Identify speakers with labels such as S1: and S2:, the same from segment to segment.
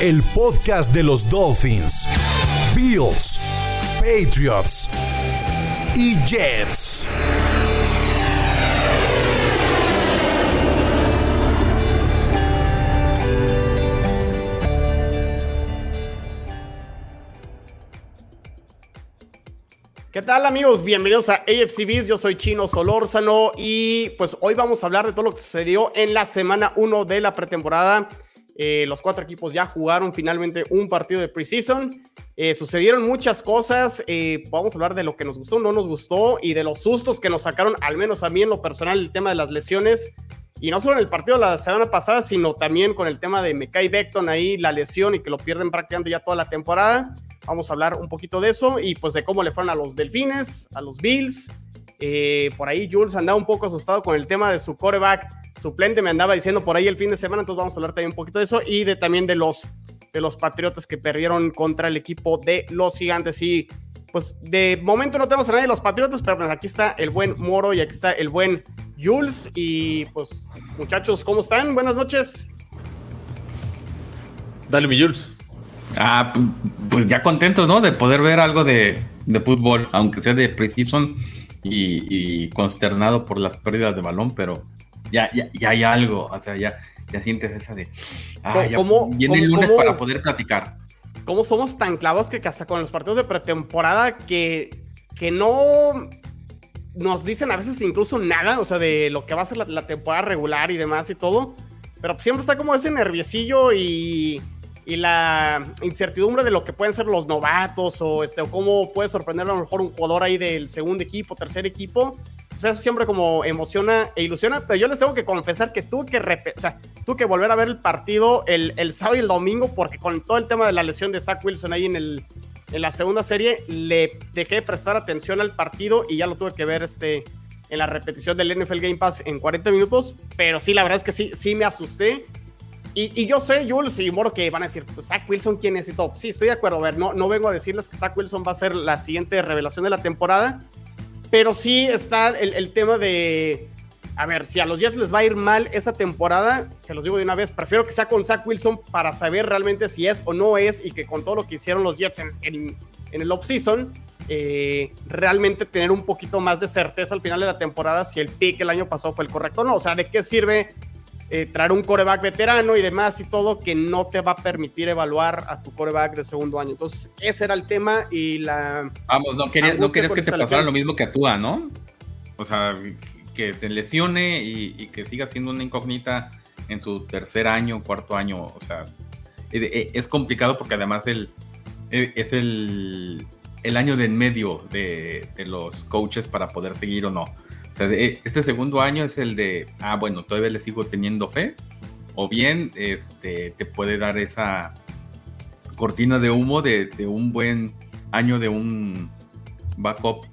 S1: el podcast de los Dolphins, Bills, Patriots y Jets.
S2: ¿Qué tal amigos? Bienvenidos a AFC Beast. Yo soy Chino Solórzano y pues hoy vamos a hablar de todo lo que sucedió en la semana 1 de la pretemporada eh, los cuatro equipos ya jugaron finalmente un partido de preseason. Eh, sucedieron muchas cosas. Eh, vamos a hablar de lo que nos gustó, no nos gustó y de los sustos que nos sacaron, al menos a mí en lo personal, el tema de las lesiones. Y no solo en el partido de la semana pasada, sino también con el tema de Mekai Beckton ahí, la lesión y que lo pierden prácticamente ya toda la temporada. Vamos a hablar un poquito de eso y pues de cómo le fueron a los Delfines, a los Bills. Por ahí Jules andaba un poco asustado con el tema de su coreback suplente me andaba diciendo por ahí el fin de semana, entonces vamos a hablar también un poquito de eso y de también de los de los Patriotas que perdieron contra el equipo de los Gigantes y pues de momento no tenemos a nadie de los Patriotas, pero pues aquí está el buen Moro y aquí está el buen Jules y pues muchachos, ¿cómo están? Buenas noches.
S3: Dale mi Jules.
S4: Ah, pues ya contentos, ¿no? De poder ver algo de, de fútbol, aunque sea de preseason y, y consternado por las pérdidas de balón, pero ya, ya, hay algo, o sea, ya, ya sientes esa de, ah, ya viene el lunes para poder platicar.
S2: ¿Cómo somos tan clavos que hasta con los partidos de pretemporada que, que no nos dicen a veces incluso nada, o sea, de lo que va a ser la, temporada regular y demás y todo, pero siempre está como ese nerviosillo y, y, la incertidumbre de lo que pueden ser los novatos o, este, o cómo puede sorprender a lo mejor un jugador ahí del segundo equipo, tercer equipo eso siempre como emociona e ilusiona, pero yo les tengo que confesar que tuve que, o sea, tuve que volver a ver el partido el, el, sábado y el domingo porque con todo el tema de la lesión de Zach Wilson ahí en, el, en la segunda serie, le dejé de prestar atención al partido y ya lo tuve que ver este, en la repetición del NFL Game Pass en 40 minutos, pero sí, la verdad es que sí, sí me asusté. Y, y, yo sé, Jules y Moro, que van a decir, pues Zach Wilson, ¿quién es? Y todo. Sí, estoy de acuerdo. A ver, no, no vengo a decirles que Zach Wilson va a ser la siguiente revelación de la temporada, pero sí está el, tema de. A ver, si a los Jets les va a ir mal esta temporada, se los digo de una vez, prefiero que sea con Zach Wilson para saber realmente si es o no es y que con todo lo que hicieron los Jets en, en, el offseason, eh, realmente tener un poquito más de certeza al final de la temporada si el pick el año pasado fue el correcto o no. O sea, ¿de qué sirve eh, traer un coreback veterano y demás y todo que no te va a permitir evaluar a tu coreback de segundo año. Entonces, ese era el tema y la...
S4: Vamos, no querías, no querías que te pasara lo mismo que a Tua, ¿no? O sea, que se lesione y, que siga siendo una incógnita en su tercer año, cuarto año. O sea, e, e, es complicado porque además el, es el, el año de en medio de, de los coaches para poder seguir o no. O sea, este segundo año es el de, ah, bueno, todavía le sigo teniendo fe, o bien este, te puede dar esa cortina de humo de, un buen año de un backup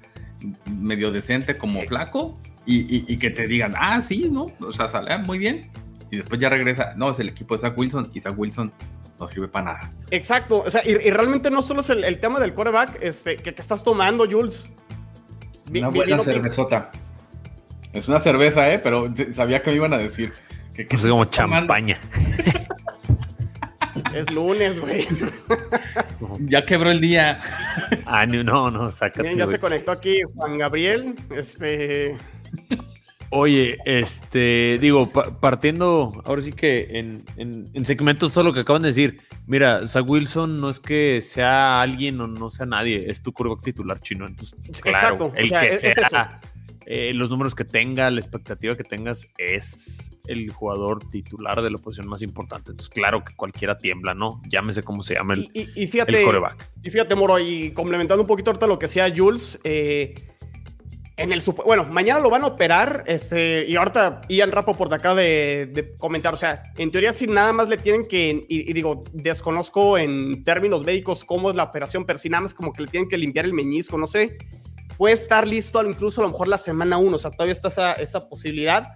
S4: medio decente como flaco y, que te digan, ah, sí, ¿no? O sea, sale muy bien. Y después ya regresa, no, es el equipo de Zach Wilson y Zach Wilson no sirve para nada.
S2: Exacto, o sea, y, realmente no solo es el, tema del quarterback este, que, estás tomando, Jules.
S3: Una buena cervezota. Es una cerveza, ¿eh? Pero sabía que me iban a decir.
S4: Que, es como champaña.
S2: es lunes, güey.
S4: ya quebró el día.
S3: Ah, no, no, sácate.
S2: Bien, ya se conectó aquí Juan Gabriel. Este.
S3: Oye, este, digo, partiendo ahora sí que en, en, segmentos todo lo que acaban de decir. Mira, Zach Wilson no es que sea alguien o no sea nadie, es tu curva titular chino. Entonces, claro, el que sea eh, los números que tenga, la expectativa que tengas, es el jugador titular de la posición más importante. Entonces, claro que cualquiera tiembla, ¿no? Llámese como se llama el,
S2: y, fíjate,
S3: coreback.
S2: Y fíjate, Moro, y complementando un poquito ahorita lo que decía Jules, eh, en el bueno, mañana lo van a operar, este, y ahorita Ian Rapo por acá de, de, comentar, o sea, en teoría si nada más le tienen que, y, digo, desconozco en términos médicos cómo es la operación, pero si nada más como que le tienen que limpiar el meñisco, no sé, puede estar listo incluso a lo mejor la semana 1, o sea, todavía está esa, esa posibilidad,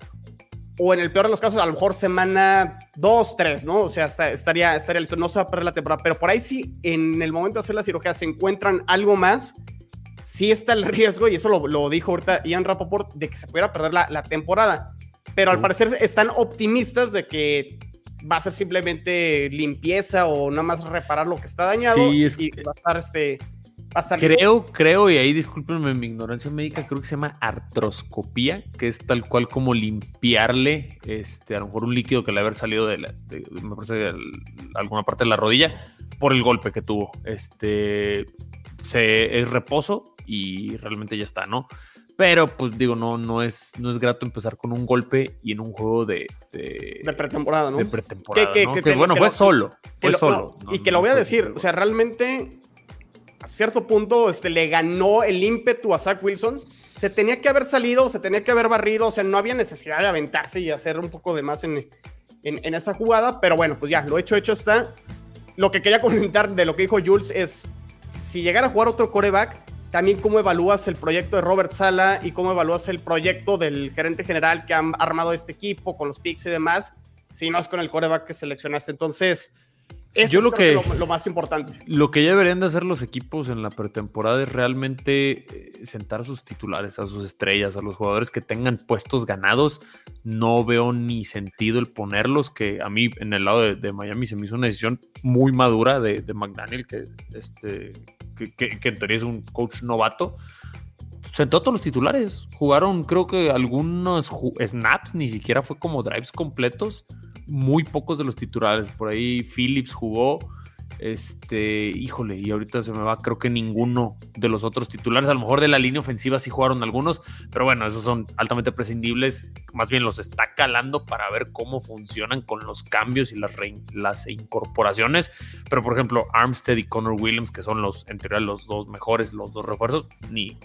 S2: o en el peor de los casos, a lo mejor semana 2, 3, ¿no? O sea, estaría, estaría listo, no se va a perder la temporada, pero por ahí sí, en el momento de hacer la cirugía se encuentran algo más, sí está el riesgo, y eso lo, dijo ahorita Ian Rapoport, de que se pudiera perder la, temporada. Pero al parecer están optimistas de que va a ser simplemente limpieza o nada más reparar lo que está dañado y va a estar este
S3: creo, creo, y ahí discúlpenme mi ignorancia médica, creo que se llama artroscopía, que es tal cual como limpiarle este, a lo mejor un líquido que le haber salido de, me parece alguna parte de la rodilla por el golpe que tuvo. Este se, es reposo y realmente ya está, ¿no? Pero, pues digo, no, no, es, no es grato empezar con un golpe y en un juego de.
S2: De, pretemporada, ¿no?
S3: De pretemporada. Que, bueno, fue solo. Fue solo.
S2: y que lo voy a decir, o sea, realmente a cierto punto este, le ganó el ímpetu a Zach Wilson. Se tenía que haber salido, se tenía que haber barrido, o sea, no había necesidad de aventarse y hacer un poco de más en, en, esa jugada, pero bueno, pues ya, lo hecho, hecho está. Lo que quería comentar de lo que dijo Jules es, si llegara a jugar otro coreback, también cómo evalúas el proyecto de Robert Sala y cómo evalúas el proyecto del gerente general que han armado este equipo con los picks y demás, si no es con el coreback que seleccionaste. Entonces, yo lo que, lo, más importante.
S3: Lo que ya deberían de hacer los equipos en la pretemporada es realmente eh, sentar a sus titulares, a sus estrellas, a los jugadores que tengan puestos ganados. No veo ni sentido el ponerlos, que a mí en el lado de, Miami se me hizo una decisión muy madura de, McDaniel, que, este, que, en teoría es un coach novato sentó a todos los titulares. Jugaron, creo que algunos snaps, ni siquiera fue como drives completos muy pocos de los titulares. Por ahí Phillips jugó. Este, híjole, y ahorita se me va, creo que ninguno de los otros titulares, a lo mejor de la línea ofensiva sí jugaron algunos, pero bueno, esos son altamente prescindibles, más bien los está calando para ver cómo funcionan con los cambios y las, las incorporaciones, pero por ejemplo, Armstead y Connor Williams, que son los, en teoría, los dos mejores, los dos refuerzos, ni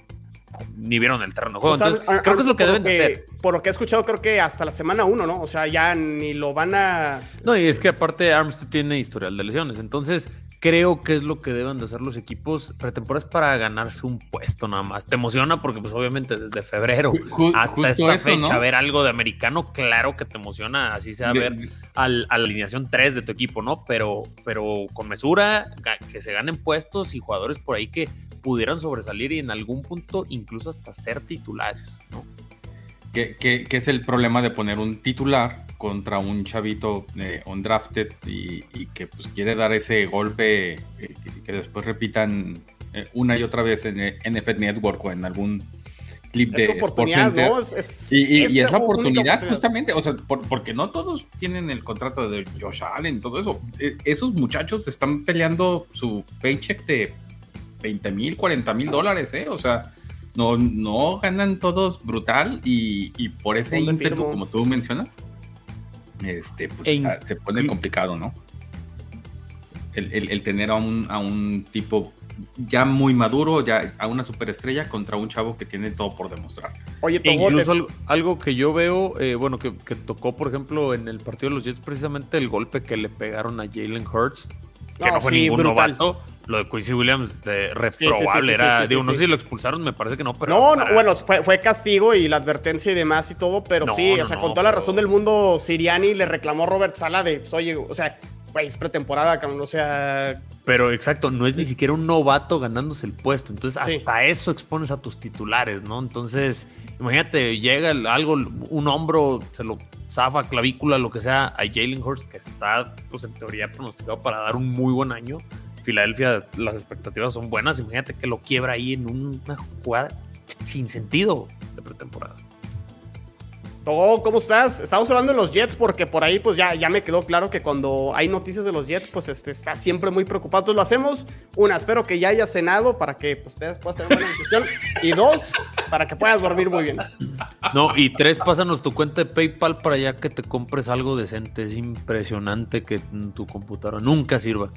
S3: ni vieron el terreno de juego. Entonces, creo que es lo que deben de hacer.
S2: Por lo que he escuchado, creo que hasta la semana 1, ¿no? O sea, ya ni lo van a.
S3: No, y es que aparte Armstead tiene historial de lesiones. Entonces, creo que es lo que deben de hacer los equipos pretemporadas para ganarse un puesto nada más. Te emociona porque, pues, obviamente, desde febrero hasta esta fecha, ver algo de americano, claro que te emociona, así sea ver a la alineación 3 de tu equipo, ¿no? Pero, pero con mesura, que se ganen puestos y jugadores por ahí que pudieran sobresalir y en algún punto incluso hasta ser titulares, ¿no?
S4: ¿Qué, es el problema de poner un titular contra un chavito eh, undrafted y, que pues, quiere dar ese golpe eh, que, después repitan eh, una y otra vez en NFL Network o en algún clip de Sports Center. y, es la oportunidad justamente, o sea, porque no todos tienen el contrato de Josh Allen, todo eso. E, esos muchachos están peleando su paycheck de 20 mil, 40 mil dólares, ¿eh? O sea, no, no ganan todos brutal y, por ese ímpetu, como tú mencionas, este, pues se pone complicado, ¿no? El, tener a un, a un tipo ya muy maduro, ya a una superestrella contra un chavo que tiene todo por demostrar.
S3: Oye, e incluso algo, que yo veo, eh, bueno, que, tocó, por ejemplo, en el partido de los Jets, precisamente el golpe que le pegaron a Jalen Hurts, que no, fue ningún novato lo de Quincy Williams de reprobable era, digo, no sé si lo expulsaron, me parece que no, pero.
S2: No, no bueno, fue, castigo y la advertencia y demás y todo, pero sí, o sea, con toda la razón del mundo, Siriani le reclamó a Robert Sala de, pues, oye, o sea, güey, es pretemporada, cabrón, o sea.
S3: Pero exacto, no es ni siquiera un novato ganándose el puesto, entonces hasta eso expones a tus titulares, ¿no? Entonces, imagínate, llega algo, un hombro, se lo zafa, clavícula, lo que sea, a Jalen Hurst, que está, pues en teoría pronosticado para dar un muy buen año Filadelfia las expectativas son buenas. Imagínate que lo quiebra ahí en una jugada sin sentido de pretemporada.
S2: Todo, ¿cómo estás? Estamos hablando de los Jets porque por ahí pues ya, ya me quedó claro que cuando hay noticias de los Jets pues este, está siempre muy preocupado. Entonces lo hacemos. Una, espero que ya hayas cenado para que pues, ustedes puedan hacer una decisión. Y dos, para que puedas dormir muy bien.
S3: No, y tres, pásanos tu cuenta de PayPal para ya que te compres algo decente. Es impresionante que tu computadora nunca sirva.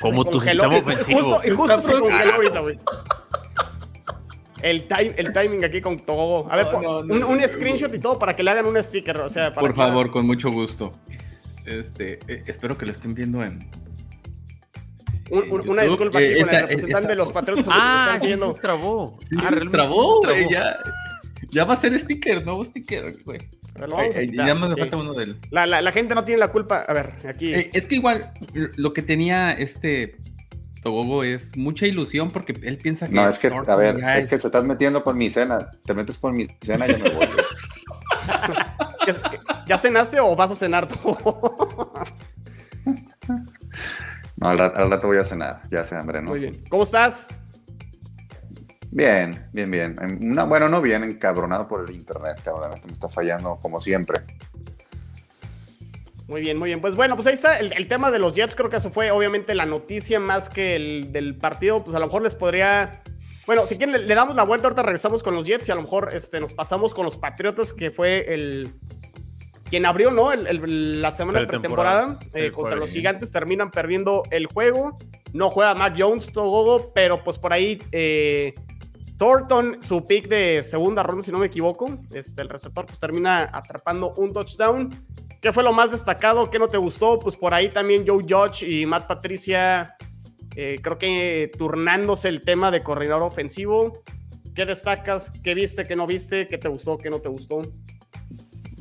S3: Como tu sistema ofensivo.
S2: y justo se congeló ahorita, güey. El, time, el timing aquí con todo. A ver, un, screenshot y todo para que le hagan un sticker. O sea,
S4: Por favor, con mucho gusto. Este, eh, espero que lo estén viendo en.
S2: una disculpa aquí eh, con el representante de los Patriotas.
S3: Ah, están sí, se trabó.
S4: ah, se trabó, güey. Ya, ya va a ser sticker, nuevo sticker, güey. Ya más me falta uno de él.
S2: La, la, la, gente no tiene la culpa. A ver, aquí.
S4: Eh, es que igual lo que tenía este Togogo es mucha ilusión porque él piensa que.
S5: No, es que, a ver, es, que se estás metiendo con mi cena. Te metes con mi cena y ya me voy.
S2: ¿Ya cenaste o vas a cenar tú?
S5: no, al rato, voy a cenar. Ya se hambre, ¿no?
S2: Muy bien. ¿Cómo estás?
S5: Bien, bien, bien. bueno, no bien, encabronado por el internet, cabrón. Me está fallando como siempre.
S2: Muy bien, muy bien. Pues bueno, pues ahí está el, tema de los Jets. Creo que eso fue obviamente la noticia más que el del partido. Pues a lo mejor les podría. Bueno, si quieren, le, damos la vuelta. Ahorita regresamos con los Jets y a lo mejor este, nos pasamos con los Patriotas, que fue el. Quien abrió, ¿no? la semana de pretemporada eh, contra los Gigantes terminan perdiendo el juego. No juega Mac Jones, todo, pero pues por ahí. Eh, Thornton, su pick de segunda ronda, si no me equivoco, este, el receptor, pues termina atrapando un touchdown. ¿Qué fue lo más destacado? ¿Qué no te gustó? Pues por ahí también Joe Judge y Matt Patricia, eh, creo que turnándose el tema de coordinador ofensivo. ¿Qué destacas? ¿Qué viste? ¿Qué no viste? ¿Qué te gustó? ¿Qué no te gustó?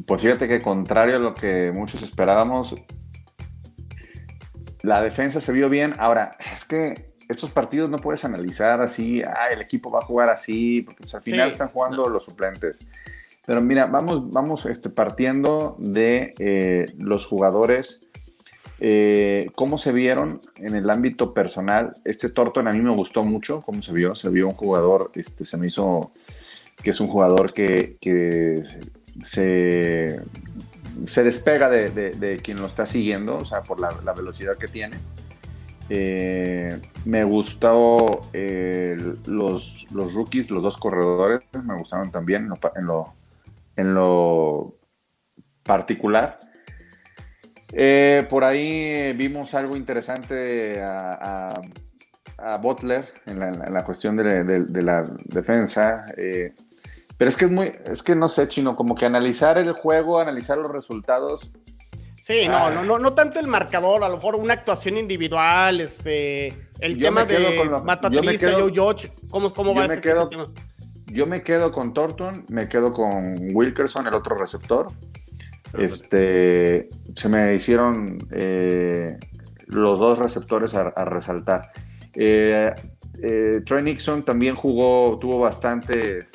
S5: Pues fíjate que contrario a lo que muchos esperábamos, la defensa se vio bien. Ahora, es que estos partidos no puedes analizar así, ah, el equipo va a jugar así, porque pues, al final están jugando los suplentes. Pero mira, vamos, vamos este, partiendo de eh, los jugadores, eh, cómo se vieron en el ámbito personal. Este Torton a mí me gustó mucho, cómo se vio. Se vio un jugador, este, se me hizo que es un jugador que, se, se despega de, quien lo está siguiendo, o sea, por la, velocidad que tiene. Eh, me gustó los, los, rookies, los dos corredores, me gustaron también en lo, en lo particular. Eh, por ahí vimos algo interesante a, Butler en la, cuestión de, la defensa. Eh, pero es que es muy, es que no sé, chino, como que analizar el juego, analizar los resultados.
S2: Sí, no, ah. no, no, no tanto el marcador, a lo mejor una actuación individual, este, el tema de Mata Joe George, ¿cómo, cómo va ese, ese tema?
S5: yo me quedo con Thornton, me quedo con Wilkerson, el otro receptor. Este, se me hicieron eh, los dos receptores a, resaltar. Eh, eh, Trey Nixon también jugó, tuvo bastantes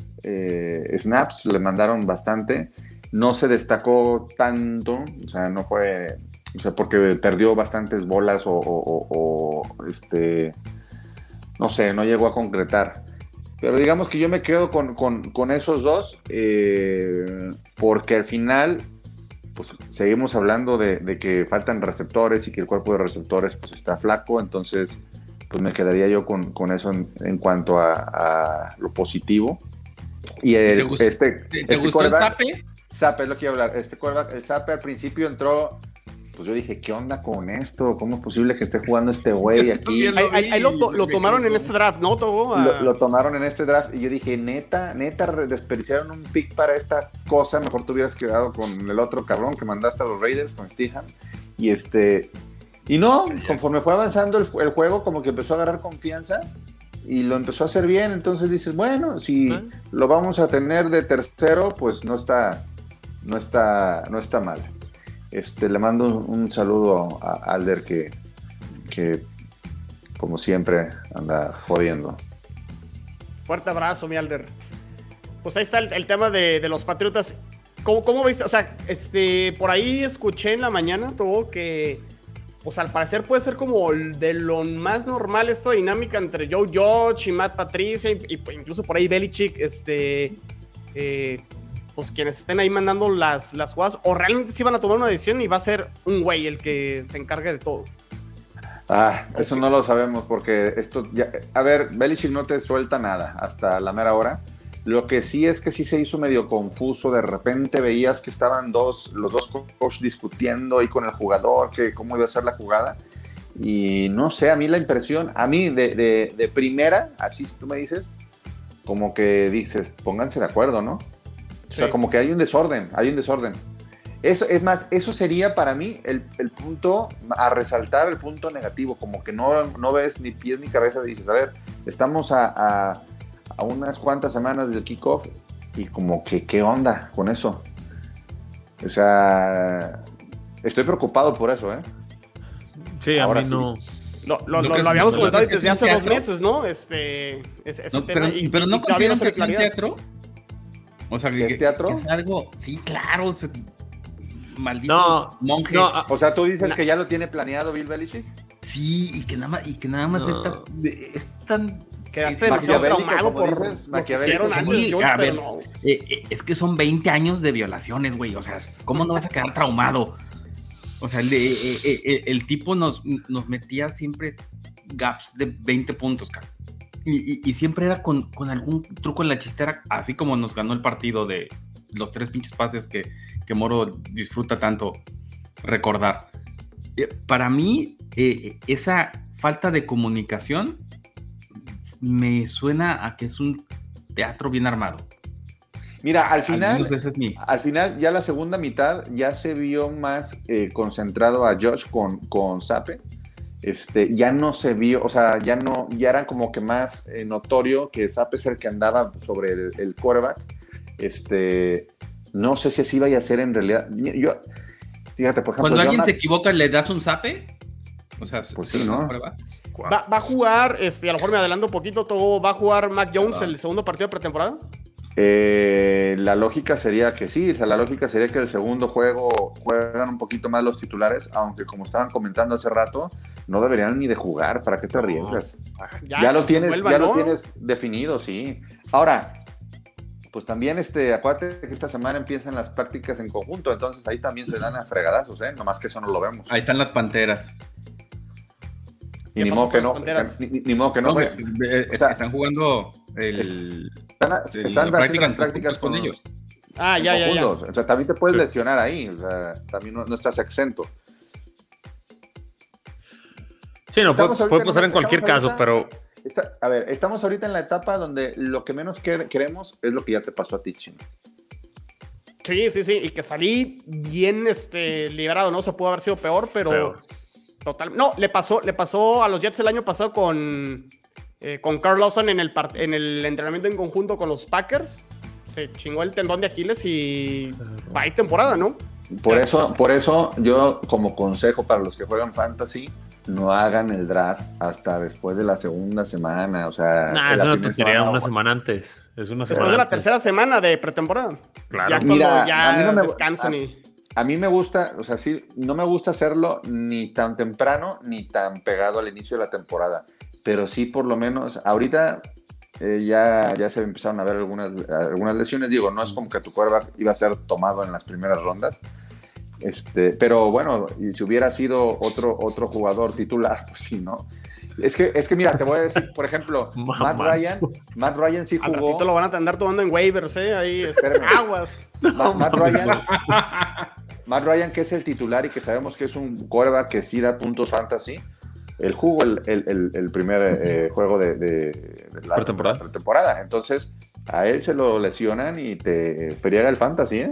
S5: snaps, le mandaron bastante. No se destacó tanto, o sea, no fue, o sea, porque perdió bastantes bolas o este, no sé, no llegó a concretar. Pero digamos que yo me quedo con, esos dos, eh, porque al final, pues seguimos hablando de, que faltan receptores y que el cuerpo de receptores pues está flaco, entonces pues me quedaría yo con, eso en, cuanto a, lo positivo. Y el,
S4: ¿Te, este, ¿te, este gustó el Zape?
S5: Zape es lo que iba a hablar. Este el Zape al principio entró pues yo dije, ¿qué onda con esto? ¿Cómo es posible que esté jugando este güey aquí?
S2: Ahí, lo, tomaron en este draft, ¿no, Togo?
S5: Lo, tomaron en este draft y yo dije, neta, neta, desperdiciaron un pick para esta cosa. Mejor te hubieras quedado con el otro cabrón que mandaste a los Raiders, con Stehan. Y este. Y no, conforme fue avanzando el, juego, como que empezó a agarrar confianza y lo empezó a hacer bien. Entonces dices, bueno, si ah. lo vamos a tener de tercero, pues no está, no está, no está mal. Este, le mando un, saludo a Alder que, que, como siempre, anda jodiendo.
S2: Fuerte abrazo, mi Alder. Pues ahí está el, tema de, los Patriotas. ¿Cómo, ¿Cómo, viste? O sea, este, por ahí escuché en la mañana todo que, pues al parecer puede ser como de lo más normal esta dinámica entre Joe George y Matt Patricia, y, incluso por ahí Belichick, este, eh, pues quienes estén ahí mandando las, las jugadas, o realmente sí van a tomar una decisión y va a ser un güey el que se encargue de todo.
S5: Ah, eso no lo sabemos porque esto ya, a ver, Belichick no te suelta nada hasta la mera hora. Lo que sí es que sí se hizo medio confuso, de repente veías que estaban dos, los dos coaches discutiendo ahí con el jugador, que cómo iba a ser la jugada. Y no sé, a mí la impresión, a mí de, de, de primera, así tú me dices, como que dices, pónganse de acuerdo, ¿no? O sea, como que hay un desorden, hay un desorden. Eso, es más, eso sería para mí el, punto a resaltar, el punto negativo, como que no, no ves ni pies ni cabeza, dices, a ver, estamos a, a, unas cuantas semanas del kickoff y como que, ¿qué onda con eso? O sea, estoy preocupado por eso, ¿eh?
S3: Sí, a mí no.
S2: Lo, lo, habíamos comentado desde hace dos meses, ¿no? Este,
S4: pero, no consideran que es un teatro. O sea, que,
S5: ¿Es teatro?
S4: es algo. Sí, claro. maldito monje.
S5: Ah, o sea, tú dices que ya lo tiene planeado Bill Belichick.
S4: Sí, y que nada más, y que nada más está, es tan
S2: Quedaste demasiado traumado por
S4: maquiavélico. Sí, a ver, eh, eh, es que son 20 años de violaciones, güey. O sea, ¿cómo no vas a quedar traumado? O sea, el, eh, el, tipo nos, nos, metía siempre gaps de 20 puntos, cara. Y, y, siempre era con, con, algún truco en la chistera, así como nos ganó el partido de los tres pinches pases que, que Moro disfruta tanto recordar. Para mí, esa falta de comunicación me suena a que es un teatro bien armado.
S5: Mira, al final, al, final ya la segunda mitad ya se vio más eh, concentrado a Josh con, con Sape. Este, ya no se vio, o sea, ya no, ya era como que más eh, notorio que Sape es el que andaba sobre el, el quarterback. Este, no sé si así vaya a ser en realidad. Yo,
S4: fíjate, por ejemplo. Cuando alguien se equivoca, ¿le das un Sape? O sea,
S5: pues sí, ¿no?
S2: Va, a jugar, este, a lo mejor me adelanto un poquito, todo, ¿va a jugar Mac Jones el segundo partido de pretemporada?
S5: Eh, la lógica sería que sí, o sea, la lógica sería que el segundo juego juegan un poquito más los titulares, aunque como estaban comentando hace rato, no deberían ni de jugar, ¿para qué te arriesgas? Ya, lo tienes, ya lo tienes definido, sí. Ahora, pues también este, acuérdate que esta semana empiezan las prácticas en conjunto, entonces ahí también se dan a fregadazos, ¿eh? Nomás que eso no lo vemos.
S4: Ahí están las panteras.
S5: Y ni modo que no. Ni, modo que no.
S4: están jugando el.
S5: Están, haciendo las prácticas con, ellos.
S2: Ah, ya, ya, ya.
S5: O sea, también te puedes lesionar ahí. O sea, también no, estás exento.
S3: Sí, no, puede, puede, pasar en cualquier caso, pero.
S5: a ver, estamos ahorita en la etapa donde lo que menos queremos es lo que ya te pasó a ti, Chino.
S2: Sí, sí, sí, y que salí bien este, liberado, ¿no? Se pudo haber sido peor, pero Total. No, le pasó, le pasó a los Jets el año pasado con, eh, con Carl Lawson en el, en el entrenamiento en conjunto con los Packers. Se chingó el tendón de Aquiles y va temporada, ¿no?
S5: Por eso, por eso yo como consejo para los que juegan fantasy, no hagan el draft hasta después de la segunda semana. O sea,
S3: nah, eso no te sería una semana antes. Es una
S2: después de la tercera semana de pretemporada.
S5: Claro. Ya cuando ya descansan y a mí me gusta, o sea, sí, no me gusta hacerlo ni tan temprano ni tan pegado al inicio de la temporada, pero sí por lo menos ahorita eh, ya, ya se empezaron a ver algunas, algunas lesiones, digo, no es como que tu cuerva iba a ser tomado en las primeras rondas, este, pero bueno, y si hubiera sido otro, otro jugador titular, pues sí, ¿no? Es que, es que mira, te voy a decir, por ejemplo, Matt Ryan, Matt Ryan sí jugó.
S2: Al lo van a andar tomando en waivers, ¿eh? Ahí, aguas.
S5: Matt, Ryan, Matt Ryan, que es el titular y que sabemos que es un quarterback que sí da puntos fantasy, él jugó el, el, el, primer eh, juego de, de,
S3: la temporada.
S5: temporada. Entonces, a él se lo lesionan y te friega el fantasy, ¿eh?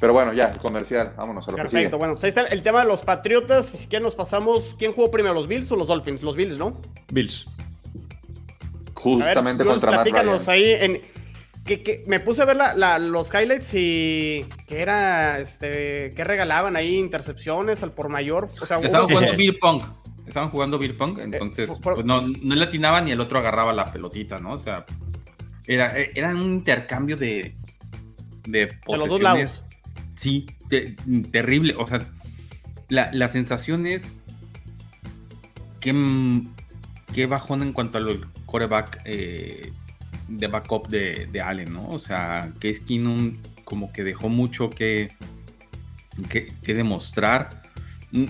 S5: Pero bueno, ya, comercial, vámonos a lo
S2: Perfecto, que sigue. bueno, pues ahí está el tema de los Patriotas. Si quieren nos pasamos, ¿quién jugó primero, los Bills o los Dolphins? Los Bills, ¿no?
S3: Bills.
S5: Justamente contra Matt Ryan.
S2: ahí en que, me puse a ver los highlights y que era, este, que regalaban ahí intercepciones al por mayor. O sea,
S4: Estaban jugando Bill Pong. Estaban jugando Bill Pong, entonces pues, no, no le atinaban y el otro agarraba la pelotita, ¿no? O sea, era, era un intercambio de, de
S2: De los dos lados.
S4: Sí, terrible. O sea, la, la sensación es que, que bajón en cuanto a los coreback eh, de backup de, de, Allen, ¿no? O sea, que Keenum como que dejó mucho que, que, demostrar.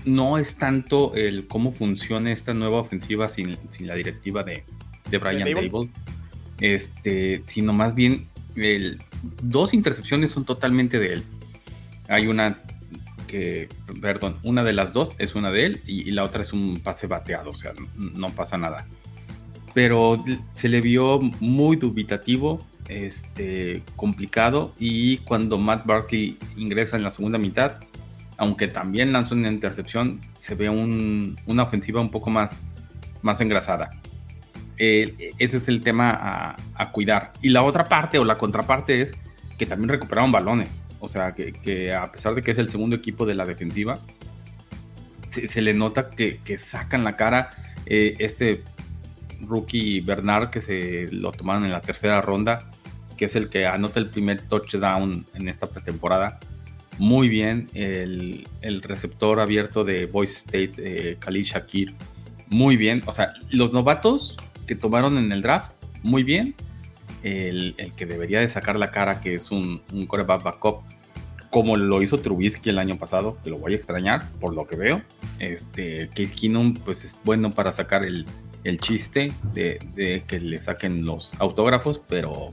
S4: No es tanto el cómo funciona esta nueva ofensiva sin, la directiva de, de Brian Dable, este, sino más bien el, dos intercepciones son totalmente de él. Hay una que, perdón, una de las dos es una de él y, la otra es un pase bateado, o sea, no pasa nada. Pero se le vio muy dubitativo, este, complicado, y cuando Matt Barkley ingresa en la segunda mitad, aunque también lanzó una intercepción, se ve una ofensiva un poco más, más engrasada. ese es el tema a, cuidar. Y la otra parte o la contraparte es que también recuperaron balones. O sea, que, a pesar de que es el segundo equipo de la defensiva, se, le nota que, sacan la cara. Eh, este rookie Bernard, que se lo tomaron en la tercera ronda, que es el que anota el primer touchdown en esta pretemporada muy bien. El, receptor abierto de Voice State, eh, Shakir, muy bien. O sea, los novatos que tomaron en el draft, muy bien. El, que debería de sacar la cara, que es un, un coreback backup, como lo hizo Trubisky el año pasado, que lo voy a extrañar por lo que veo. Este, Case Keenum, pues es bueno para sacar el, chiste de, de, que le saquen los autógrafos, pero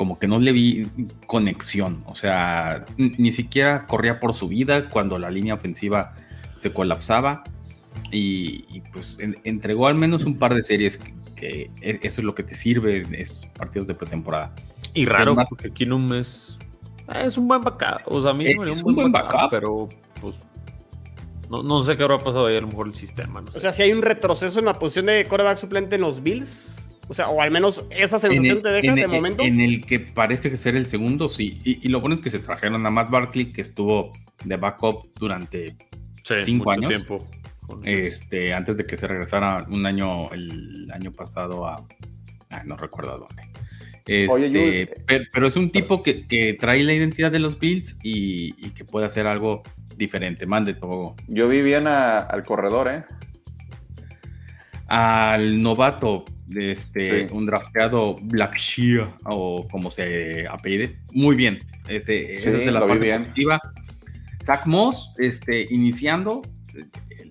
S4: como que no le vi conexión. O sea, ni siquiera corría por su vida cuando la línea ofensiva se colapsaba. Y, pues entregó al menos un par de series que, e, eso es lo que te sirve en estos partidos de pretemporada.
S3: Y raro, porque Kinum es, es un buen backup. O sea, a mí
S4: es un, buen, backup,
S3: pero pues no, no, sé qué habrá pasado ahí a lo mejor el sistema.
S2: O sea, si hay un retroceso en la posición de coreback suplente en los Bills, o sea, o al menos esa sensación te deja de momento.
S4: En el que parece que ser el segundo, sí. Y, lo bueno es que se trajeron a Matt Barkley, que estuvo de backup durante cinco años.
S3: Tiempo.
S4: Este, antes de que se regresara un año, el año pasado a. no recuerdo a dónde. Este, pero, es un tipo que, trae la identidad de los Bills y, que puede hacer algo diferente. Mande todo.
S5: Yo vi bien al corredor, ¿eh?
S4: Al novato, este, un drafteado Black Shear o como se apellide. Muy bien. Este, es de la parte positiva. Zach Moss, este, iniciando,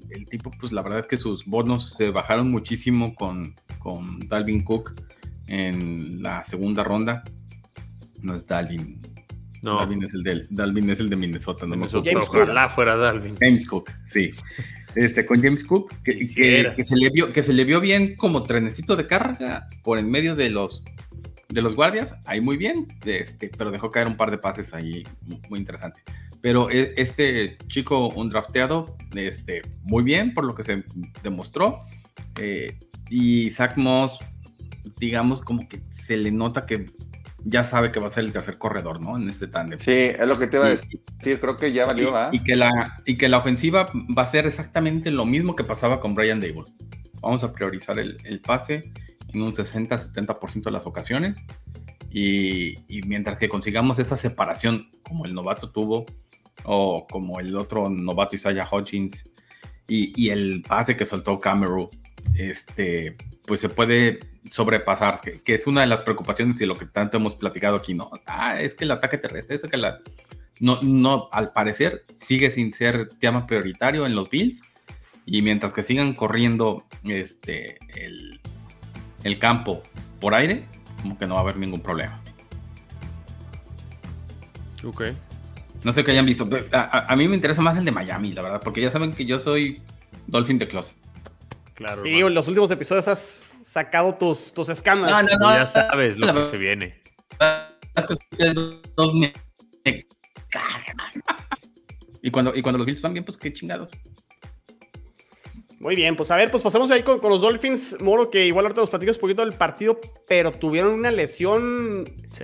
S4: el, tipo, pues la verdad es que sus bonos se bajaron muchísimo con, con Dalvin Cook en la segunda ronda. No es Dalvin. No. Dalvin es el de, Dalvin es el de Minnesota. No
S3: Minnesota, ojalá fuera Dalvin.
S4: James Cook, sí este, con James Cook, que, se le vio, que se le vio bien como trenecito de carga por en medio de los, de los guardias, ahí muy bien, este, pero dejó caer un par de pases ahí muy, interesante. Pero e, este chico, un drafteado, este, muy bien por lo que se demostró. Eh, y Zach Moss, digamos, como que se le nota que ya sabe que va a ser el tercer corredor, ¿no? En este tándem.
S5: Sí, es lo que te iba a decir. creo que ya valió,
S4: y, y, que la, y que la ofensiva va a ser exactamente lo mismo que pasaba con Brian Dable. Vamos a priorizar el, pase en un 60-70% de las ocasiones. Y, mientras que consigamos esa separación, como el novato tuvo, o como el otro novato Isaiah Hodgins, y, y el pase que soltó Cameron, este, pues se puede sobrepasar, que, es una de las preocupaciones y lo que tanto hemos platicado aquí, ¿no? Ah, es que el ataque terrestre, es que la... No, no, al parecer sigue sin ser tema prioritario en los Bills y mientras que sigan corriendo este, el, el campo por aire, como que no va a haber ningún problema.
S3: Ok.
S4: No sé qué hayan visto. A, a, mí me interesa más el de Miami, la verdad, porque ya saben que yo soy Dolphin de Closet.
S2: Claro. Sí, en los últimos episodios has sacado tus, tus escándalos.
S3: No, no, no, ya sabes lo que se viene.
S4: y cuando, y cuando los Bills van bien, pues qué chingados.
S2: Muy bien, pues a ver, pues pasamos ahí con, los Dolphins, Moro, que igual ahorita los platicos un poquito del partido, pero tuvieron una lesión. Sí.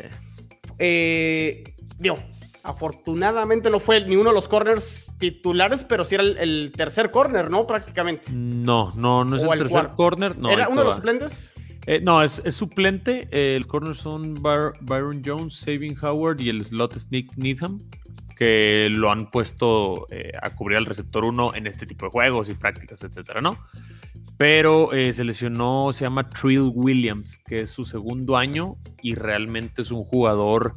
S2: Eh, digo, Afortunadamente no fue ni uno de los corners titulares, pero sí era el, tercer corner, ¿no? Prácticamente.
S3: No, no, no es el, tercer corner. No,
S2: ¿Era uno de los suplentes?
S3: Eh, no, es, suplente. el corner son Byron Jones, Saving Howard y el slot es Nick Needham, que lo han puesto eh, a cubrir al receptor 1 en este tipo de juegos y prácticas, etcétera, ¿no? Pero eh, se lesionó, se llama Trill Williams, que es su segundo año y realmente es un jugador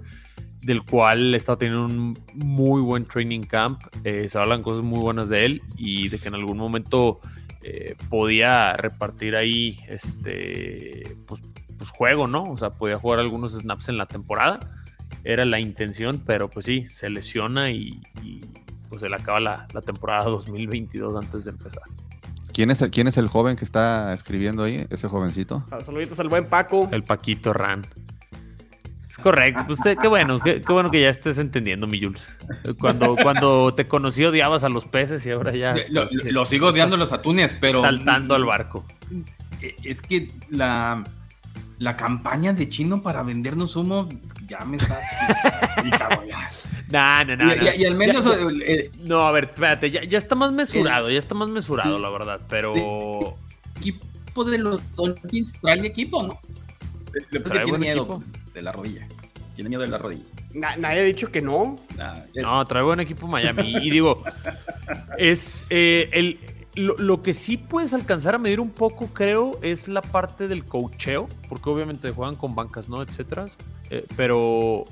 S3: del cual está teniendo un muy buen training camp. Eh, se hablan cosas muy buenas de él y de que en algún momento eh, podía repartir ahí este pues, pues, juego, ¿no? O sea, podía jugar algunos snaps en la temporada. Era la intención, pero pues sí, se lesiona y, pues se le acaba la, la temporada 2022 antes de empezar.
S6: ¿Quién es, el, ¿Quién es el joven que está escribiendo ahí? Ese jovencito.
S2: Saluditos al buen Paco.
S3: El Paquito Ran. Correcto. Pues qué bueno, qué, bueno que ya estés entendiendo, mi Jules. Cuando, cuando te conocí odiabas a los peces y ahora ya.
S4: Lo, sigo odiando a los atunes, pero.
S3: Saltando al barco.
S4: Es que la, la campaña de Chino para vendernos humo ya me está.
S3: No, no, no.
S4: Y, al menos.
S3: Eh, no, a ver, espérate, ya, está más mesurado, ya está más mesurado, la verdad, pero.
S4: equipo de los Dolphins trae equipo, ¿no? Le tiene miedo de la rodilla. Tiene miedo de la rodilla.
S2: nadie ha dicho que no.
S3: no, trae buen equipo Miami. y digo, es eh, el. Lo, que sí puedes alcanzar a medir un poco, creo, es la parte del cocheo, porque obviamente juegan con bancas, ¿no? Etcétera. Eh, pero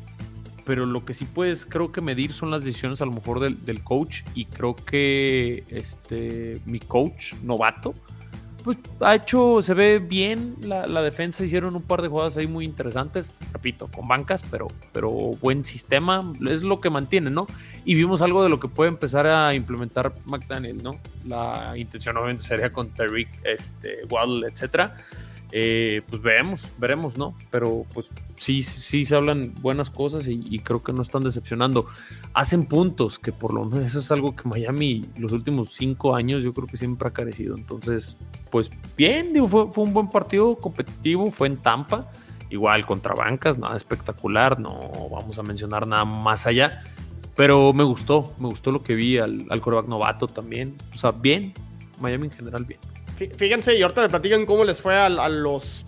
S3: pero lo que sí puedes, creo que medir son las decisiones a lo mejor del, coach y creo que este, mi coach novato, pues ha hecho, se ve bien la, defensa, hicieron un par de jugadas ahí muy interesantes, repito, con bancas, pero, pero buen sistema, es lo que mantiene, ¿no? Y vimos algo de lo que puede empezar a implementar McDaniel, ¿no? La intención obviamente sería con Tariq, este, Waddle, etcétera eh, pues veremos, veremos, ¿no? Pero pues sí, sí se hablan buenas cosas y, creo que no están decepcionando. Hacen puntos, que por lo menos eso es algo que Miami los últimos cinco años yo creo que siempre ha carecido. Entonces, pues bien, digo, fue, fue un buen partido competitivo, fue en Tampa, igual contra bancas, nada espectacular, no vamos a mencionar nada más allá. Pero me gustó, me gustó lo que vi al, al novato también. O sea, bien, Miami en general bien.
S2: Fíjense, y ahorita me platican cómo les fue a, los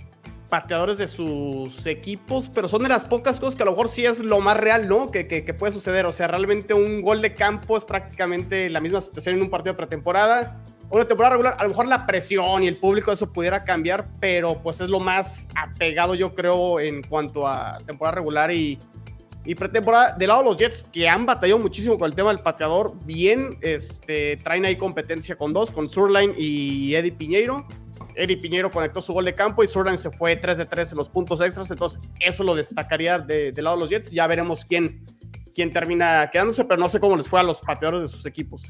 S2: pateadores de sus equipos, pero son de las pocas cosas que a lo mejor sí es lo más real, ¿no? Que, que, puede suceder. O sea, realmente un gol de campo es prácticamente la misma situación en un partido pretemporada. Una temporada regular, a lo mejor la presión y el público eso pudiera cambiar, pero pues es lo más apegado, yo creo, en cuanto a temporada regular y, y pretemporada, del lado de los Jets, que han batallado muchísimo con el tema del pateador, bien, este, traen ahí competencia con dos, con Surline y Eddie Piñeiro. Eddie Piñeiro conectó su gol de campo y Surline se fue 3 de 3 en los puntos extras, entonces eso lo destacaría del lado de los Jets. Ya veremos quién, quién termina quedándose, pero no sé cómo les fue a los pateadores de sus equipos.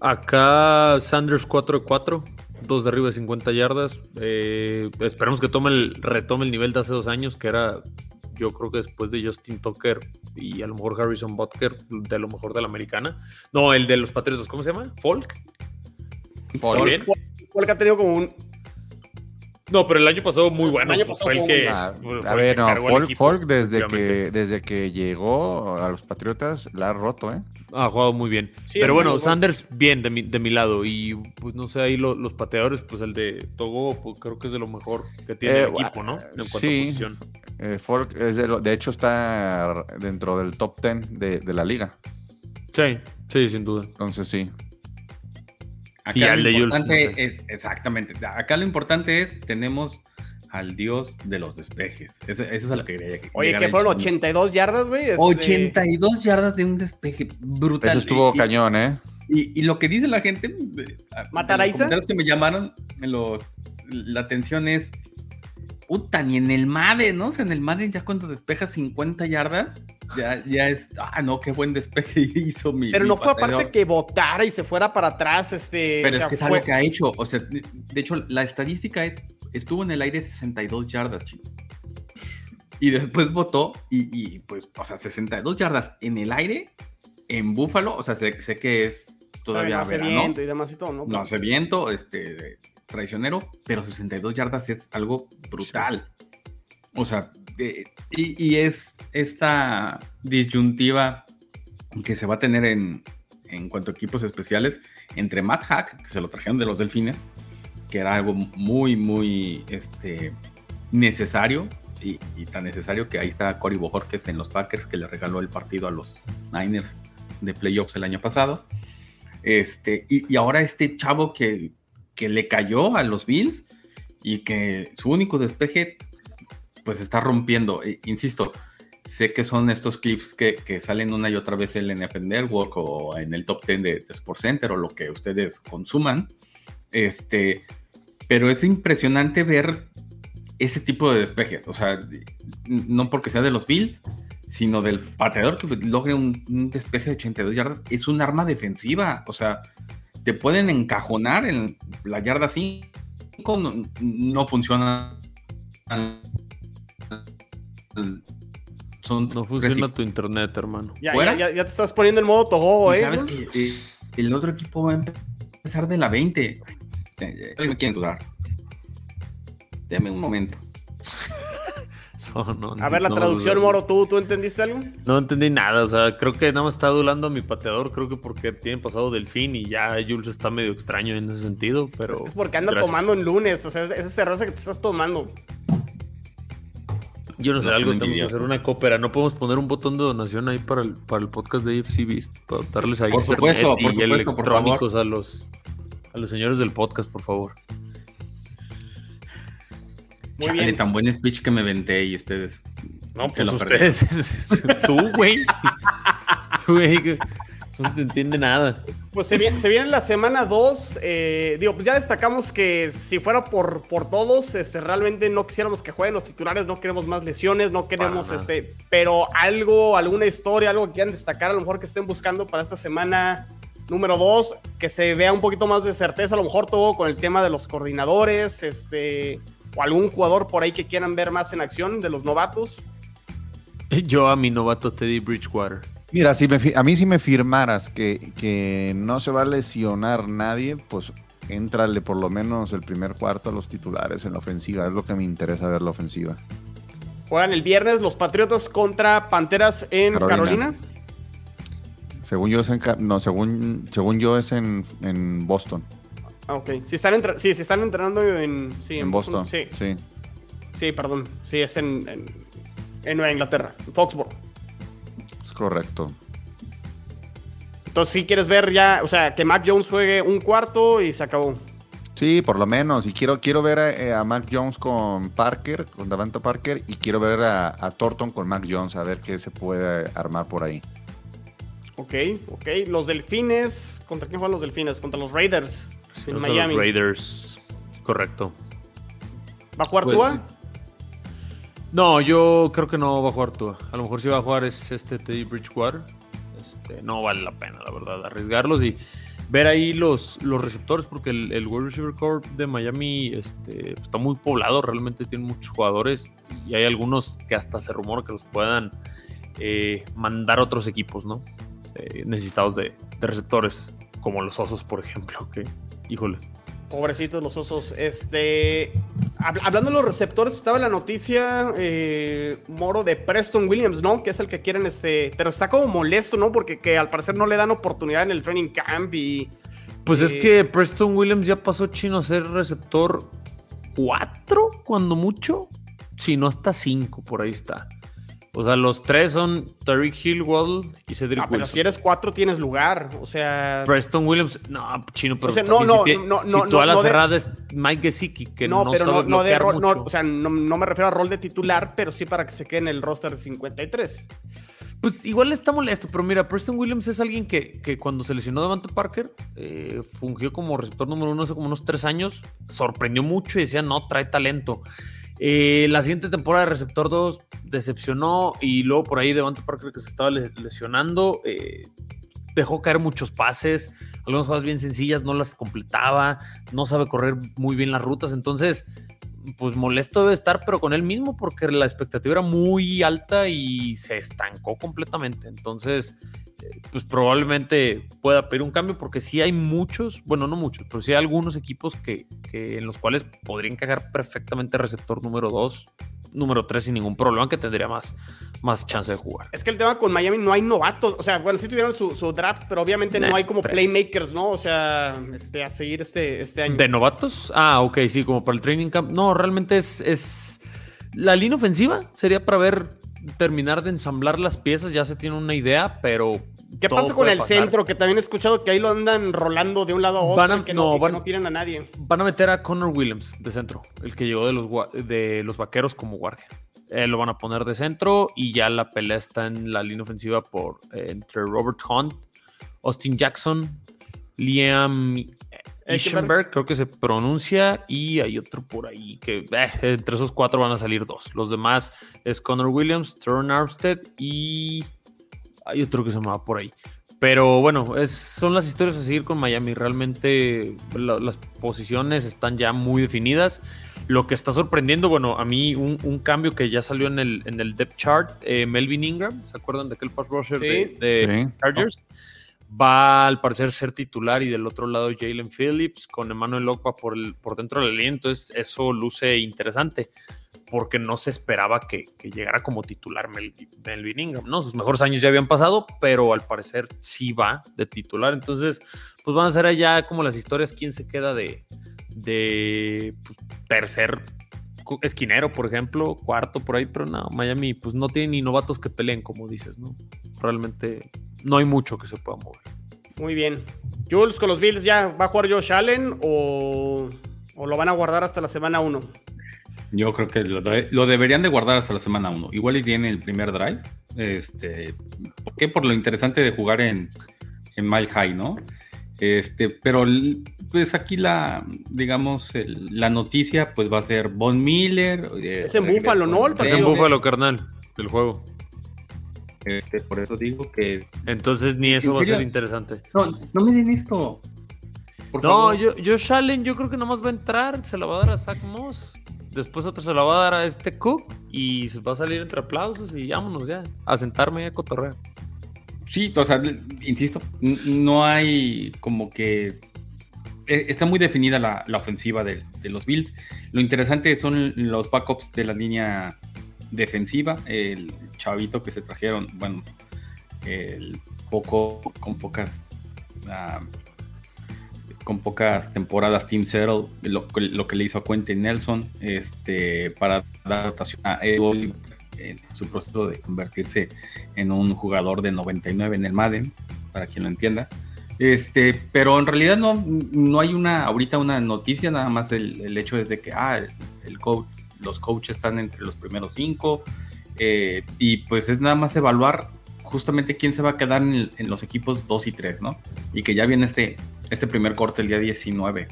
S3: Acá Sanders 4 de 4, dos de arriba de 50 yardas. Eh, esperemos que tome el, retome el nivel de hace dos años, que era yo creo que después de Justin Tucker y a lo mejor Harrison Butker, de lo mejor de la americana. No, el de los Patriotas, ¿cómo se llama? Folk.
S2: Folk. Folk ha tenido como un
S3: no, pero el año pasado muy bueno. fue el que.
S6: a ver, no, Folk, desde, que, desde que llegó a los Patriotas la ha roto, ¿eh?
S3: Ha jugado muy bien. pero bueno, Sanders bien de mi, de mi lado. Y pues no sé, ahí los pateadores, pues el de Togo, pues, creo que es de lo mejor que tiene el eh, equipo, ¿no? En
S6: cuanto sí, a posición. Eh, Folk es de, de, hecho está dentro del top 10 de, de la liga.
S3: Sí, sí, sin duda.
S6: Entonces sí.
S4: Acá lo importante es, exactamente, acá lo importante es, tenemos al dios de los despejes. Eso, es a lo que quería
S2: Oye, que fueron 82 yardas, güey.
S4: 82 este, yardas de un despeje brutal.
S6: Eso estuvo cañón, ¿eh?
S4: Y, lo que dice la gente, eh,
S2: ¿Mataraiza?
S4: Los que me llamaron, los, la atención es, puta, ni en el MADE, ¿no? O sea, en el MADE ya cuando despejas 50 yardas, ya, ya es, ah, no, qué buen despeje hizo mi.
S2: Pero no fue aparte que votara y se fuera para atrás, este.
S4: Pero es que es algo que ha hecho, o sea, de hecho, la estadística es, estuvo en el aire 62 yardas, chico. Y después votó y, pues, o sea, 62 yardas en el aire, en Búfalo, o sea, sé, que es todavía no
S2: verano. viento y demás y todo, ¿no?
S4: No hace viento, este, traicionero, pero 62 yardas es algo brutal. O sea, y, es esta disyuntiva que se va a tener en, en cuanto a equipos especiales entre Matt Hack, que se lo trajeron de los Delfines, que era algo muy, muy este, necesario y, tan necesario que ahí está Cory Bojorquez en los Packers que le regaló el partido a los Niners de playoffs el año pasado. Este, y, ahora este chavo que, que le cayó a los Bills y que su único despeje pues está rompiendo. E, insisto, sé que son estos clips que, salen una y otra vez en el NFL Network o en el top 10 de, de Sports Center o lo que ustedes consuman. Este, pero es impresionante ver ese tipo de despejes. O sea, no porque sea de los Bills, sino del pateador que logre un, despeje de 82 yardas. Es un arma defensiva. O sea, te pueden encajonar en la yarda 5, no, no funciona.
S3: no funciona tu internet, hermano.
S2: Ya, ya, te estás poniendo en modo Toho, ¿eh?
S4: Sabes que eh, el otro equipo va a empezar de la 20. me quieren dudar. Deme un momento.
S2: a ver, la traducción, Moro, ¿tú, ¿tú entendiste algo?
S3: No entendí nada, o sea, creo que nada más está adulando a mi pateador, creo que porque tiene pasado Delfín y ya Jules está medio extraño en ese sentido, pero...
S2: Es, porque anda tomando en lunes, o sea, ese cerveza que te estás tomando.
S3: Yo no sé, algo tenemos que hacer una cópera. No podemos poner un botón de donación ahí para el, para el podcast de AFC Beast, para darles ahí
S4: por supuesto, por
S3: y electrónicos a los a los señores del podcast, por favor.
S4: Muy bien. tan buen speech que me venté y ustedes.
S3: No, pues ustedes. Tú, güey. Tú, güey. No se te entiende nada.
S2: Pues se viene, se viene la semana 2. Eh, digo, pues ya destacamos que si fuera por, por todos, este, realmente no quisiéramos que jueguen los titulares, no queremos más lesiones, no queremos este. Pero algo, alguna historia, algo que quieran destacar, a lo mejor que estén buscando para esta semana número 2, que se vea un poquito más de certeza, a lo mejor todo con el tema de los coordinadores, este o algún jugador por ahí que quieran ver más en acción de los novatos?
S3: Yo a mi novato Teddy Bridgewater.
S6: Mira, si a mí si me firmaras que, que no se va a lesionar nadie, pues entrale por lo menos el primer cuarto a los titulares en la ofensiva. Es lo que me interesa ver la ofensiva.
S2: Juegan el viernes los Patriotas contra Panteras en Carolina.
S6: Según yo es en, no, según, según yo es en, en Boston.
S2: Ah, ok. Si están, sí, si están entrenando en, sí,
S6: en, Boston.
S2: Sí. sí. perdón. Sí, es en, en, Nueva Inglaterra, en Foxborough.
S6: Es correcto.
S2: Entonces, si quieres ver ya, o sea, que Mac Jones juegue un cuarto y se acabó.
S6: Sí, por lo menos. Y quiero, quiero ver a, a Mac Jones con Parker, con Davante Parker, y quiero ver a, a, Thornton con Mac Jones, a ver qué se puede armar por ahí.
S2: Ok, ok. Los delfines, ¿contra quién juegan los delfines? Contra los Raiders.
S3: En Miami. Los Raiders. Correcto.
S2: ¿Va a jugar pues, Tua?
S3: No, yo creo que no va a jugar Tua. A lo mejor si va a jugar es este Teddy Bridgewater. Este, no vale la pena, la verdad, arriesgarlos y ver ahí los, los receptores, porque el, el World Receiver Corp de Miami este, está muy poblado, realmente tiene muchos jugadores y hay algunos que hasta se rumora que los puedan eh, mandar otros equipos, ¿no? Eh, necesitados de, de receptores, como los Osos, por ejemplo, que híjole.
S2: Pobrecitos los osos. Este. Hablando de los receptores, estaba la noticia, eh, Moro, de Preston Williams, ¿no? Que es el que quieren, este. Pero está como molesto, ¿no? Porque que al parecer no le dan oportunidad en el training camp y.
S3: Pues es eh, que Preston Williams ya pasó chino a ser receptor 4, cuando mucho. Si no, hasta 5, por ahí está. O sea, los tres son Tariq Hill, Waddle y Cedric ah,
S2: pero si eres cuatro tienes lugar. O sea.
S3: Preston Williams. No, chino, pero.
S2: O sea, no, no, no,
S3: si tú a la cerrada es Mike Gesicki, que no, pero sabe no, de
S2: mucho. o sea, no, me refiero a rol de titular, pero sí para que se quede en el roster 53.
S3: Pues igual está molesto, pero mira, Preston Williams es alguien que, que cuando se lesionó Devante Parker, eh, fungió como receptor número uno hace como unos tres años, sorprendió mucho y decía, no, trae talento. Eh, la siguiente temporada de Receptor 2 decepcionó y luego por ahí Devante Parker que se estaba lesionando, eh, dejó caer muchos pases, algunas cosas bien sencillas, no las completaba, no sabe correr muy bien las rutas, entonces pues molesto debe estar, pero con él mismo, porque la expectativa era muy alta y se estancó completamente. Entonces, pues probablemente pueda pedir un cambio porque sí hay muchos, bueno, no muchos, pero sí hay algunos equipos que, en los cuales podría encajar perfectamente receptor número 2, número 3 sin ningún problema, que tendría más, más chance de jugar.
S2: Es que el tema con Miami no hay novatos, o sea, bueno, sí tuvieron su, draft, pero obviamente no hay como playmakers, ¿no? O sea, este, a seguir este, este año.
S3: ¿De novatos? Ah, ok, sí, como para el training camp. No, realmente es, es la línea ofensiva, sería para ver terminar de ensamblar las piezas, ya se tiene una idea, pero
S2: ¿Qué pasa con el centro? Que también he escuchado que ahí lo andan rolando de un lado a otro, que, no, van, no, tienen a nadie.
S3: Van a meter a Connor Williams de centro, el que llegó de los, de los vaqueros como guardia. Eh, lo van a poner de centro y ya la pelea está en la línea ofensiva por eh, entre Robert Hunt, Austin Jackson, Liam Eschenberg, creo que se pronuncia, y hay otro por ahí que eh, entre esos cuatro van a salir dos. Los demás es Connor Williams, Turn Armstead y hay otro que se llama por ahí. Pero bueno, es, son las historias a seguir con Miami. Realmente las posiciones están ya muy definidas. Lo que está sorprendiendo, bueno, a mí un, cambio que ya salió en el, en el depth chart, eh, Melvin Ingram, ¿se acuerdan de aquel pass rusher de, Chargers? Va al parecer ser titular y del otro lado Jalen Phillips con Emmanuel Okpa por, por dentro del la Entonces eso luce interesante porque no se esperaba que, llegara como titular Melvin Ingram, ¿no? Sus mejores años ya habían pasado, pero al parecer sí va de titular. Entonces, pues van a ser allá como las historias, quién se queda de, pues, tercer esquinero, por ejemplo, cuarto por ahí, pero no, Miami pues no tiene ni novatos que peleen, como dices, ¿no? Realmente no hay mucho que se pueda mover.
S2: Muy bien. Jules, con los Bills ya va a jugar Josh Allen o, o lo van a guardar hasta la semana 1?
S4: Yo creo que lo, deberían de guardar hasta la semana 1. Igual y tiene el primer drive. Este, ¿Por qué? Por lo interesante de jugar en, en Mile High, ¿no? Este, pero pues aquí la, digamos, la noticia pues va a ser Von Miller.
S2: Eh, es en Búfalo, ¿no?
S3: es en Búfalo, carnal, del juego.
S4: Este, por eso digo que.
S3: Entonces ni eso va a ser interesante.
S4: No, no me den esto.
S3: no, yo, yo Allen, yo creo que nomás va a entrar, se la va a dar a Zach Moss. Después otro se la va a dar a este Cook y se va a salir entre aplausos y vámonos ya, a sentarme y a cotorrear.
S4: Sí, o sea, insisto, no hay como que e, está muy definida la, ofensiva de, los Bills. Lo interesante son los backups de la línea defensiva. El chavito que se trajeron, bueno, el poco, con pocas. Ah, con pocas temporadas Team Settle, lo, que le hizo a Quentin Nelson, este, para dar rotación a Edward en su proceso de convertirse en un jugador de 99 en el Madden, para quien lo entienda. Este, pero en realidad no, no hay una, ahorita una noticia, nada más el, hecho es de que ah, el, coach, los coaches están entre los primeros cinco, eh, y pues es nada más evaluar justamente quién se va a quedar en, los equipos 2 y 3, ¿no? Y que ya viene este, este primer corte el día 19.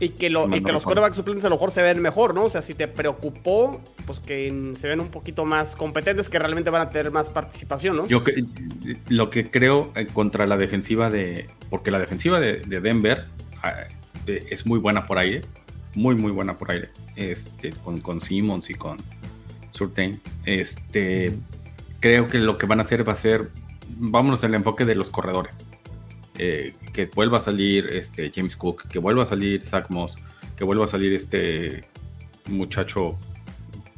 S2: Y que, lo, y que los quarterbacks suplentes a lo mejor se ven mejor, ¿no? O sea, si te preocupó, pues que se ven un poquito más competentes, que realmente van a tener más participación, ¿no?
S4: Yo que, lo que creo eh, contra la defensiva de. Porque la defensiva de, Denver ah, es muy buena por aire. Muy, muy buena por aire. Este, con, con Simmons y con Surtain. Este creo que lo que van a hacer va a ser, vámonos al enfoque de los corredores. Eh, que vuelva a salir este James Cook, que vuelva a salir Zach Moss, que vuelva a salir este muchacho,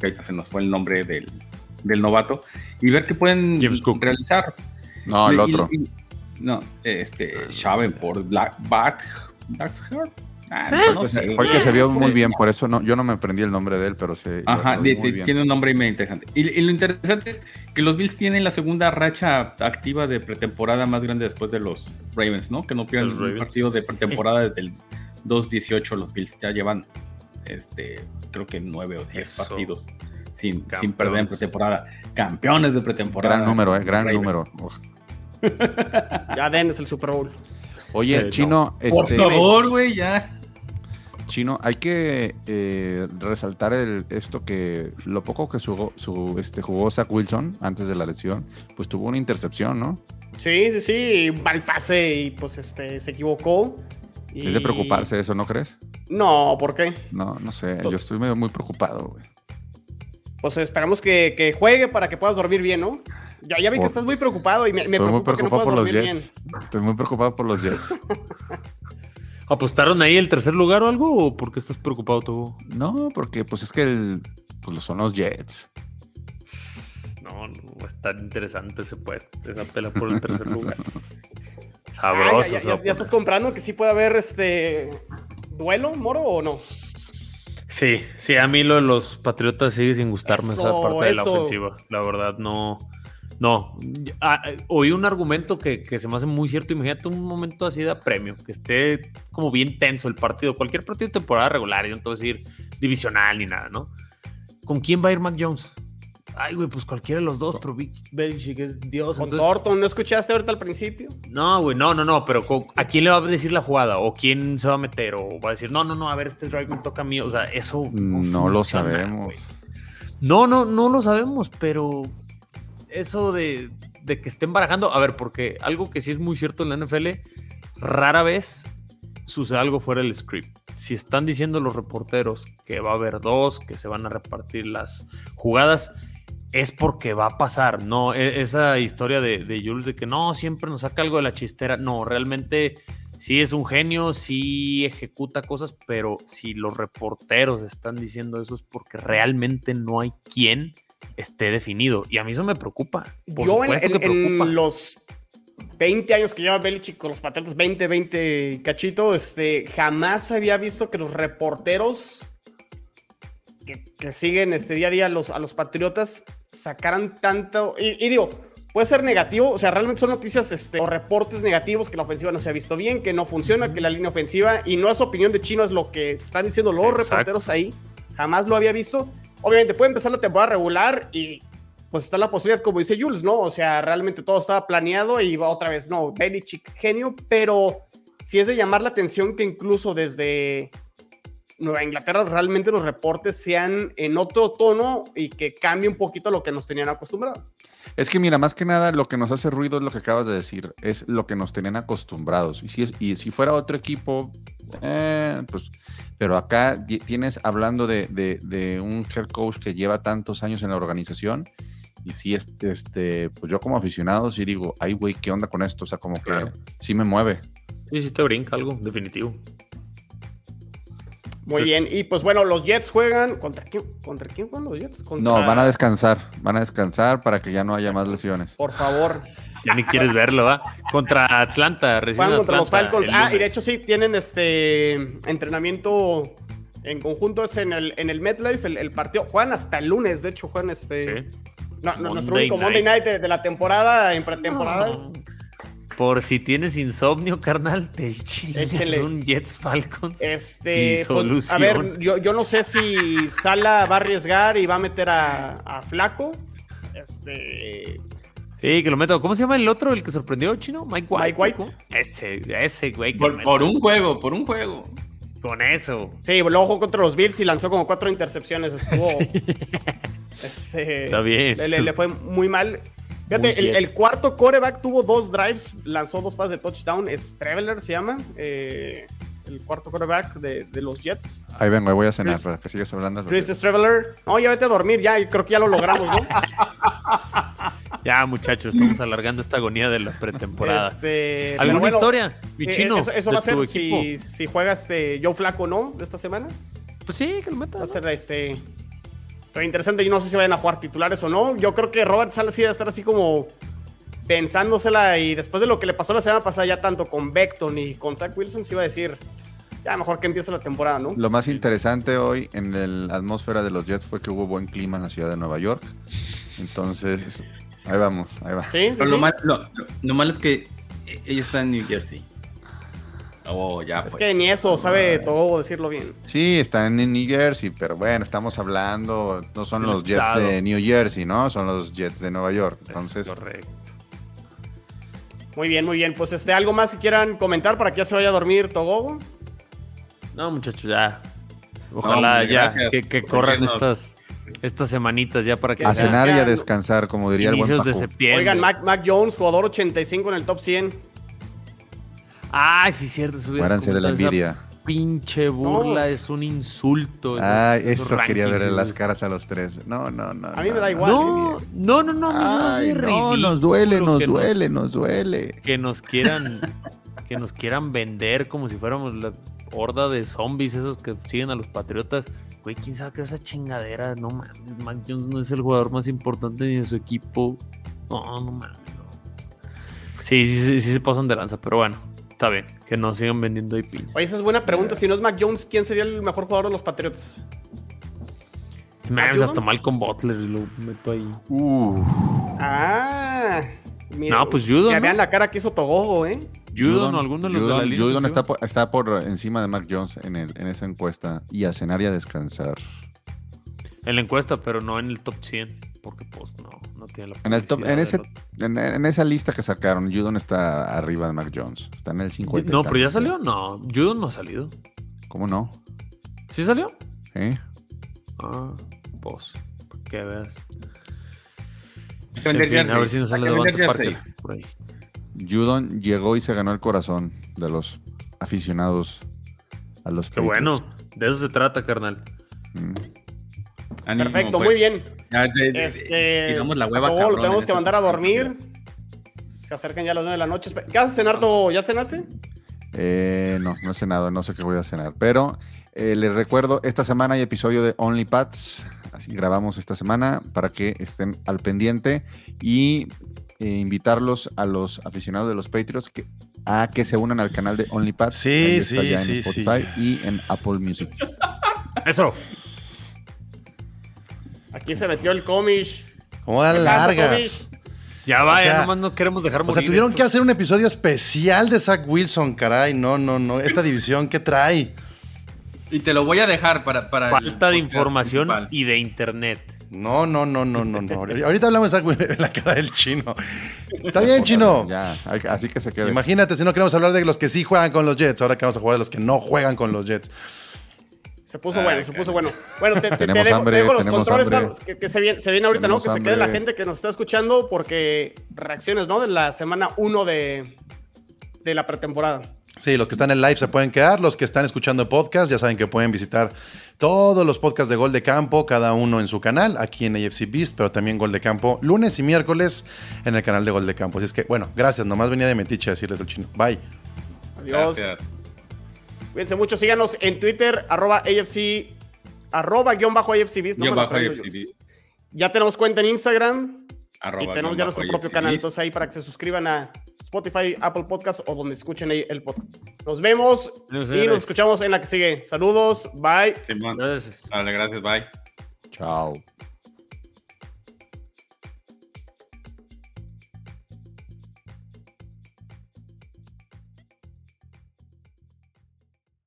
S4: que se nos fue el nombre del, novato, y ver qué pueden realizar.
S6: No, el otro.
S4: no, este, Shaven por Black Back,
S6: Ah, fue que se vio muy bien, por eso no, yo no me aprendí el nombre de él, pero se.
S4: Ajá, tiene un nombre muy interesante. Y, lo interesante es que los Bills tienen la segunda racha activa de pretemporada más grande después de los Ravens, ¿no? Que no pierden un partido de pretemporada desde el 2-18. Los Bills ya llevan, este, creo que nueve o diez partidos sin, sin perder en pretemporada. Campeones de pretemporada.
S6: Gran número, eh, gran número.
S2: ya den es el Super Bowl.
S6: Oye, eh, Chino.
S4: Por este, favor, güey, ya.
S6: Chino, hay que eh, resaltar el, esto que lo poco que su, su, este, jugó Zach Wilson antes de la lesión, pues tuvo una intercepción, ¿no?
S2: Sí, sí, sí, mal pase y pues este, se equivocó.
S6: Es de preocuparse eso, ¿no crees?
S2: No, ¿por qué?
S6: No, no sé, yo estoy medio muy preocupado, güey.
S2: Pues esperamos que, juegue para que puedas dormir bien, ¿no? Ya, ya vi que estás muy preocupado y me,
S6: estoy muy preocupado por los Jets. Estoy muy preocupado por los Jets.
S3: ¿Apostaron ahí el tercer lugar o algo? ¿O por qué estás preocupado tú?
S6: No, porque pues es que el, pues, son los Jets.
S3: No, no, es tan interesante ese puesto, esa pela por el tercer lugar. Sabroso.
S2: ya, estás comprando que sí puede haber este duelo, Moro, o no?
S3: Sí, sí, a mí lo de los Patriotas sigue sin gustarme esa parte de la ofensiva. La verdad, no. No, ah, oí un argumento que, se me hace muy cierto. Imagínate un momento así de apremio, que esté como bien tenso el partido, cualquier partido de temporada regular, yo no te voy a decir divisional ni nada, ¿no? ¿Con quién va a ir Mac Jones? Ay, güey, pues cualquiera de los dos, pero Belichick es Dios.
S2: ¿Con Thornton no escuchaste ahorita al principio?
S3: No, güey, no, no, no, pero ¿a quién le va a decir la jugada? ¿O quién se va a meter? ¿O va a decir, no, no, no, a ver, este drive me toca a mí? O sea, eso
S6: no, lo sabemos.
S3: No, no, no lo sabemos, pero eso de, de que estén barajando. A ver, porque algo que sí es muy cierto en la NFL, rara vez sucede algo fuera del script. Si están diciendo los reporteros que va a haber dos, que se van a repartir las jugadas, es porque va a pasar. No, e, esa historia de, de Jules de que no, siempre nos saca algo de la chistera. No, realmente sí es un genio, sí ejecuta cosas, pero si los reporteros están diciendo eso es porque realmente no hay quien esté definido. Y a mí eso me preocupa. Por
S2: Yo
S3: supuesto
S2: en,
S3: que preocupa.
S2: en los 20 años que lleva Belichick con los Patriotas, 20, 20 cachito, este, jamás había visto que los reporteros que, que siguen este día a día a los, a los Patriotas sacaran tanto. Y, y digo, puede ser negativo, o sea, realmente son noticias este, o reportes negativos que la ofensiva no se ha visto bien, que no funciona, que la línea ofensiva, y no es opinión de chino, es lo que están diciendo los
S3: Exacto.
S2: reporteros ahí. Jamás lo había visto. Obviamente puede empezar la temporada regular y pues está la posibilidad, como dice Jules, ¿no? O sea, realmente todo estaba planeado y va otra vez, no, Belichick, genio, pero si es de llamar la atención que incluso desde Nueva Inglaterra realmente los reportes sean en otro tono y que cambie un poquito lo que nos tenían acostumbrado.
S5: Es que mira, más que nada lo que nos hace ruido es lo que acabas de decir, es lo que nos tenían acostumbrados. Y si, es, y si fuera otro equipo, eh, pues, pero acá tienes hablando de, de- de un head coach que lleva tantos años en la organización. Y si es, este, pues yo como aficionado sí digo, ay güey, ¿qué onda con esto? O sea, como que
S3: Claro.
S5: sí me mueve.
S3: Sí, sí te brinca algo, definitivo.
S2: Muy
S3: Pues-
S2: bien, y pues bueno, los Jets juegan. ¿Contra quién, ¿Contra quién juegan los Jets? Contra-
S5: No, van a descansar, van a descansar para que ya no haya más lesiones.
S2: Por favor.
S3: Ya ni quieres verlo, ¿va? Contra Atlanta, recién
S2: Juegan contra los Falcons. Ah, y de hecho sí, tienen este entrenamiento en conjunto es en el, en el MetLife, el, el partido. Juegan hasta el lunes, de hecho, juegan este.
S3: Sí.
S2: No, no, nuestro único Monday
S3: night.
S2: Night de, de la temporada, en pretemporada.
S3: No. Por si tienes insomnio, carnal, te chingas un Jets Falcons.
S2: Este,
S3: Y
S2: pues,
S3: solución.
S2: a ver, yo, yo no sé si Sala va a arriesgar y va a meter a, a Flaco. Este,
S3: Sí, que lo meto. ¿Cómo se llama el otro, el que sorprendió, chino? Mike White.
S2: Mike White.
S3: Ese, ese güey.
S4: Por, por un juego, por un juego.
S3: Con eso.
S2: sí, luego jugó contra los Bills y lanzó como cuatro intercepciones. Estuvo, este,
S3: Está bien.
S2: Le, le- le fue muy mal. Fíjate, el, cuarto coreback tuvo dos drives, lanzó dos pases de touchdown. Es Traveler, se llama. eh, el cuarto coreback de, de los Jets.
S5: Ahí vengo, ahí voy a cenar
S2: Chris-
S5: para que sigas hablando.
S2: Chris Traveler. No, ya vete a dormir, ya. Creo que ya lo logramos, ¿no?
S3: Ya, muchachos, estamos alargando esta agonía de la pretemporada.
S2: Este,
S3: ¿Alguna
S2: bueno,
S3: historia, mi
S2: eh,
S3: chino?
S2: Eso, eso
S3: de
S2: va a ser
S3: tu
S2: si,
S3: equipo?
S2: si juega este Joe Flaco, ¿no? De esta semana.
S3: Pues sí, que lo meta.
S2: Va a
S3: ¿no?
S2: ser este. Pero interesante, yo no sé si vayan a jugar titulares o no. Yo creo que Robert Sala sí a estar así como pensándosela y después de lo que le pasó la semana pasada ya tanto con Beckton y con Zach Wilson se iba a decir ya mejor que empiece la temporada, ¿no?
S5: Lo más interesante hoy en la atmósfera de los Jets fue que hubo buen clima en la ciudad de Nueva York. Entonces, ahí vamos, ahí va.
S2: Sí, sí,
S4: Pero lo,
S2: sí.
S4: mal- lo, lo- lo malo es que eh, ellos están en New Jersey. Oh, ya.
S2: Es
S4: pues.
S2: que ni eso sabe todo decirlo bien.
S5: Sí, están en New Jersey, pero bueno, estamos hablando, no son los Jets de New Jersey, ¿no? Son los Jets de Nueva York.
S3: Es
S5: Entonces,
S3: correcto.
S2: Muy bien, muy bien. Pues este, algo más que quieran comentar para que ya se vaya a dormir Togogo.
S3: No, muchachos, ya. Ojalá ya que, corran estas, estas semanitas ya para que
S5: a cenar y a descansar, como diría el buen
S3: inicios de septiembre.
S2: Oigan, Mac, Mac Jones, jugador 85 en el top 100.
S3: Ay, sí, cierto.
S5: Muéranse de la envidia.
S3: Pinche burla,
S2: No.
S3: es un insulto. esos- esos
S5: eso quería verle las caras a los tres. No, no, no.
S2: A mí me da igual.
S3: No, no, no, no, no,
S5: Ay, no,
S3: ridículo
S5: nos duele, nos duele, nos duele.
S3: que nos quieran, que nos quieran vender como si fuéramos la horda de zombies esos que siguen a los patriotas. Güey, quién sabe qué es esa chingadera. No mames, Mac Jones no es el jugador más importante ni de su equipo. No, no mames. no. Sí, sí, sí, sí se pasan de lanza, pero bueno, está bien, que no sigan vendiendo ahí piña.
S2: Oye, esa es buena pregunta. Si no es Mac Jones, ¿quién sería el mejor jugador de los Patriotas?
S3: Me
S2: ¿Judon?
S3: hasta mal con Butler y lo meto ahí.
S5: Uh,
S2: Ah, mira.
S3: No, pues Judon,
S2: Que
S3: ¿no?
S2: vean la cara que hizo Togogo, ¿eh?
S3: Judon o alguno de los de la
S5: Judon-
S3: línea
S5: Judon está por, está por encima de Mac Jones en, el, en esa encuesta. Y a cenar y a descansar.
S3: En la encuesta, pero no en el top 100. Porque pues no, no tiene la
S5: En, el top, en, ese, en, en esa lista que sacaron, Judon está arriba de Mac Jones. Está en el 50. y
S3: No, pero ya salió. No, Judon no ha salido.
S5: ¿Cómo no?
S3: ¿Sí salió?
S5: ¿Eh?
S3: Ah, pues, que veas. En fin, a ver si nos sale Devonta Parker por ahí.
S5: Judon llegó y se ganó el corazón de los aficionados a los
S3: Qué bueno, de eso se trata, carnal.
S5: Mm.
S2: Perfecto,
S4: pues.
S2: muy bien.
S4: Ya, ya, ya,
S2: Este,
S4: tiramos la hueva,
S2: todo
S4: cabrón,
S2: lo tenemos
S4: en
S2: que mandar a dormir. Se acercan ya las 9 de la noche. ¿Qué haces cenar, Tobo? ¿Ya cenaste?
S5: Eh, no, no he cenado, no sé qué voy a cenar. Pero eh, les recuerdo, esta semana hay episodio de Only Pats. Así grabamos esta semana para que estén al pendiente y eh, invitarlos a los aficionados de los Patriots que, a que se unan al canal de Only Pats.
S7: Sí,
S5: Ahí está
S7: sí,
S5: ya
S7: sí,
S5: en Spotify y en Apple Music.
S3: Eso.
S2: Aquí se metió el comish.
S7: ¿Cómo dan
S2: ¿Qué pasa,
S7: largas?
S3: Ya va,
S7: O sea,
S3: nomás no queremos dejar
S7: O
S3: morir.
S7: sea, tuvieron
S3: esto.
S7: que hacer un episodio especial de Zach Wilson, caray. No, no, no. Esta división, ¿qué trae?
S4: Y te lo voy a dejar para. para el
S3: Falta de información
S4: principal.
S3: y de internet.
S7: No, no, no, no, no, no. Ahorita hablamos de Zach Wilson en la cara del chino. Está bien, chino.
S5: Ya, así que se quede.
S7: Imagínate si no queremos hablar de los que sí juegan con los Jets. Ahora que vamos a jugar de los que no juegan con los Jets.
S2: Se puso
S4: Ah,
S2: bueno, se puso bueno. Bueno, te, te- te
S5: Tenemos
S2: dejo,
S5: hambre,
S2: te dejo los controles,
S5: hambre.
S2: Carlos, que, que se, viene, se viene ahorita, ¿no? Que se quede la gente que nos está escuchando porque reacciones, ¿no? De la semana 1 de, de la pretemporada.
S7: Sí, los que están en live se pueden quedar, los que están escuchando podcast ya saben que pueden visitar todos los podcasts de Gol de Campo, cada uno en su canal, aquí en AFC Beast, pero también Gol de Campo lunes y miércoles en el canal de Gol de Campo. Así es que, bueno, gracias, nomás venía de metiche a decirles el chino. Bye.
S2: Adiós.
S4: Gracias.
S2: Cuídense mucho, síganos en Twitter, arroba AFC, arroba guion bajo AFC Beast, no
S4: bajo AFC. Beast.
S2: Ya tenemos cuenta en Instagram
S4: Arroba
S2: y tenemos ya nuestro propio
S4: AFC
S2: canal.
S4: Beast.
S2: Entonces ahí para que se suscriban a Spotify, Apple Podcast o donde escuchen ahí el podcast. Nos vemos
S3: Adiós,
S2: y
S3: señores.
S2: nos escuchamos en la que sigue. Saludos, bye.
S4: Simón.
S3: Gracias.
S4: Vale, gracias, bye.
S5: Chao.